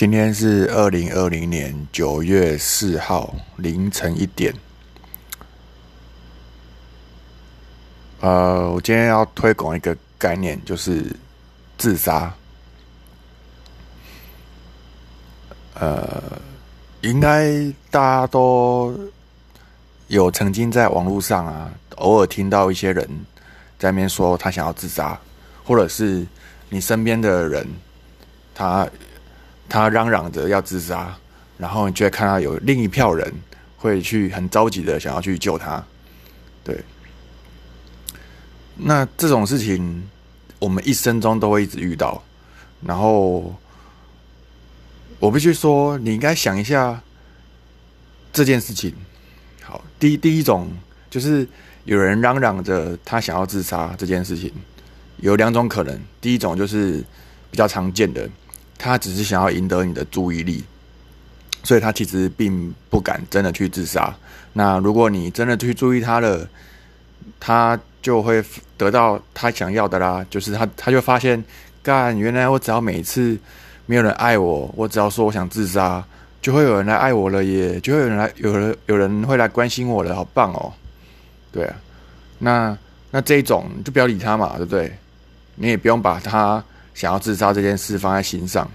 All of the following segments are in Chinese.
今天是二零二零年九月四号凌晨一点。呃，我今天要推广一个概念，就是自杀。呃，应该大家都有曾经在网络上啊，偶尔听到一些人在面说他想要自杀，或者是你身边的人他。他嚷嚷着要自杀，然后你就会看到有另一票人会去很着急的想要去救他。对，那这种事情我们一生中都会一直遇到。然后我必须说，你应该想一下这件事情。好，第第一种就是有人嚷嚷着他想要自杀这件事情，有两种可能。第一种就是比较常见的。他只是想要赢得你的注意力，所以他其实并不敢真的去自杀。那如果你真的去注意他了，他就会得到他想要的啦。就是他，他就发现，干，原来我只要每次没有人爱我，我只要说我想自杀，就会有人来爱我了，耶，就会有人来，有人有人会来关心我了，好棒哦。对啊，那那这一种就不要理他嘛，对不对？你也不用把他。想要自杀这件事放在心上，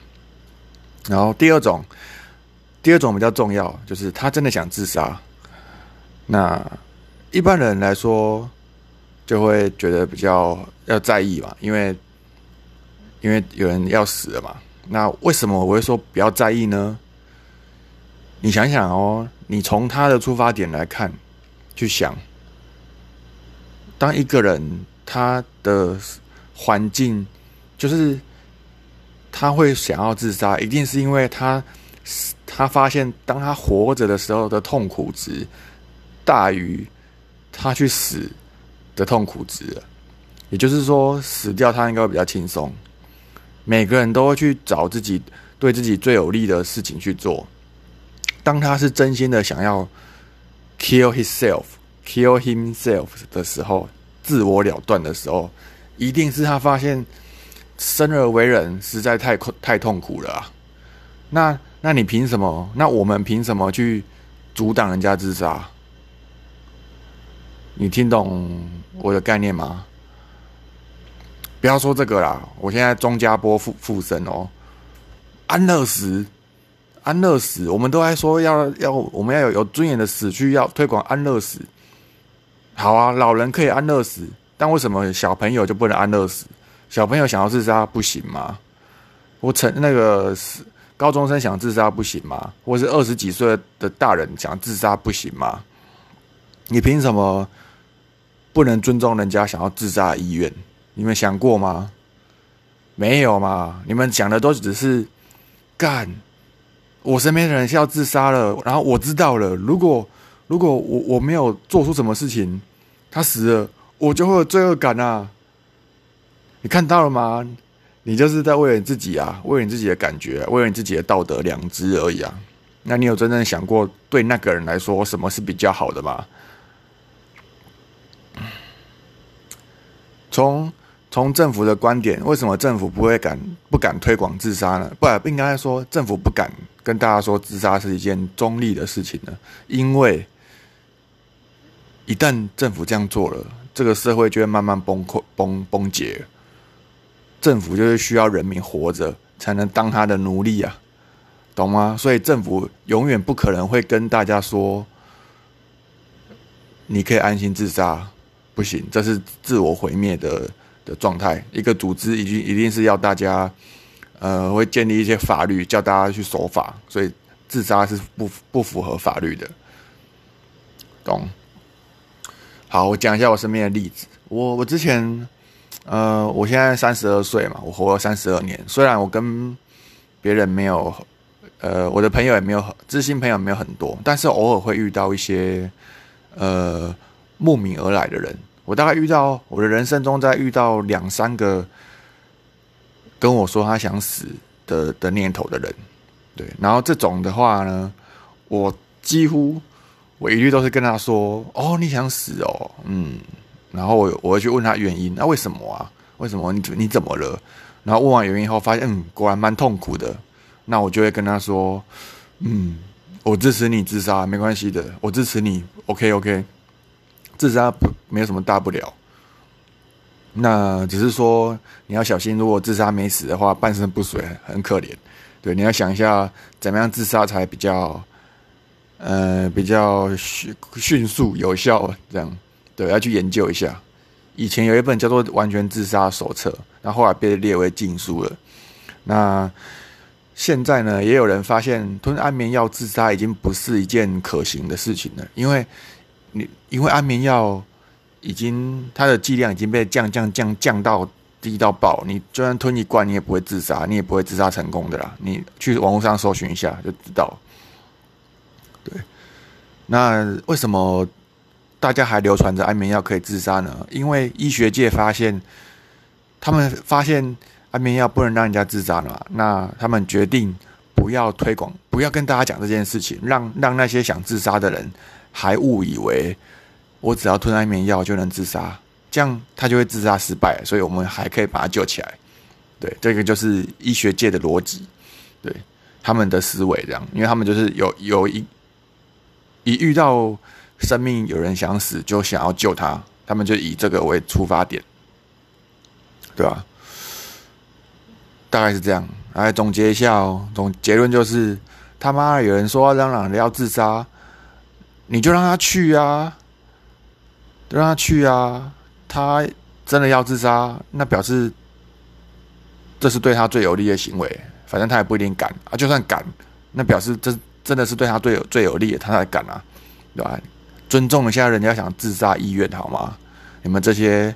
然后第二种，第二种比较重要，就是他真的想自杀。那一般人来说，就会觉得比较要在意嘛，因为因为有人要死了嘛。那为什么我会说不要在意呢？你想想哦，你从他的出发点来看，去想，当一个人他的环境。就是他会想要自杀，一定是因为他他发现，当他活着的时候的痛苦值大于他去死的痛苦值。也就是说，死掉他应该会比较轻松。每个人都会去找自己对自己最有利的事情去做。当他是真心的想要 kill himself、kill himself 的时候，自我了断的时候，一定是他发现。生而为人实在太太痛苦了啊！那那你凭什么？那我们凭什么去阻挡人家自杀？你听懂我的概念吗？不要说这个啦！我现在钟家波附附身哦，安乐死，安乐死，我们都在说要要，我们要有有尊严的死去，要推广安乐死。好啊，老人可以安乐死，但为什么小朋友就不能安乐死？小朋友想要自杀不行吗？我成那个高中生想自杀不行吗？或是二十几岁的大人想自杀不行吗？你凭什么不能尊重人家想要自杀的意愿？你们想过吗？没有嘛？你们讲的都只是干。我身边的人是要自杀了，然后我知道了。如果如果我我没有做出什么事情，他死了，我就会有罪恶感啊。你看到了吗？你就是在为了你自己啊，为了你自己的感觉，为了你自己的道德良知而已啊。那你有真正想过，对那个人来说，什么是比较好的吗？从从政府的观点，为什么政府不会敢不敢推广自杀呢？不，不应该说政府不敢跟大家说自杀是一件中立的事情呢？因为一旦政府这样做了，这个社会就会慢慢崩溃、崩崩解。政府就是需要人民活着才能当他的奴隶啊，懂吗？所以政府永远不可能会跟大家说，你可以安心自杀，不行，这是自我毁灭的的状态。一个组织一定一定是要大家，呃，会建立一些法律，叫大家去守法，所以自杀是不不符合法律的，懂？好，我讲一下我身边的例子，我我之前。呃，我现在三十二岁嘛，我活了三十二年。虽然我跟别人没有，呃，我的朋友也没有知心朋友没有很多，但是偶尔会遇到一些呃慕名而来的人。我大概遇到我的人生中，在遇到两三个跟我说他想死的的念头的人，对。然后这种的话呢，我几乎我一律都是跟他说：“哦，你想死哦，嗯。”然后我我会去问他原因，那为什么啊？为什么你你怎么了？然后问完原因后，发现嗯，果然蛮痛苦的。那我就会跟他说：“嗯，我支持你自杀，没关系的，我支持你，OK OK，自杀不没有什么大不了。那只是说你要小心，如果自杀没死的话，半身不遂很可怜。对，你要想一下怎么样自杀才比较，呃，比较迅迅速有效这样。对，要去研究一下。以前有一本叫做《完全自杀手册》，那后来被列为禁书了。那现在呢，也有人发现吞安眠药自杀已经不是一件可行的事情了，因为你因为安眠药已经它的剂量已经被降降降降到低到爆，你就算吞一罐，你也不会自杀，你也不会自杀成功的啦。你去网络上搜寻一下就知道。对，那为什么大家还流传着安眠药可以自杀呢？因为医学界发现，他们发现。安眠药不能让人家自杀了，那他们决定不要推广，不要跟大家讲这件事情，让让那些想自杀的人还误以为我只要吞安眠药就能自杀，这样他就会自杀失败，所以我们还可以把他救起来。对，这个就是医学界的逻辑，对他们的思维这样，因为他们就是有有一一遇到生命有人想死，就想要救他，他们就以这个为出发点，对吧？大概是这样，来总结一下哦。总结论就是，他妈有人说嚷嚷的要自杀，你就让他去啊，让他去啊。他真的要自杀，那表示这是对他最有利的行为。反正他也不一定敢啊，就算敢，那表示这真的是对他最有最有利的，他才敢啊，对吧？尊重一下人家想自杀意愿好吗？你们这些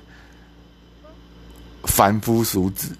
凡夫俗子。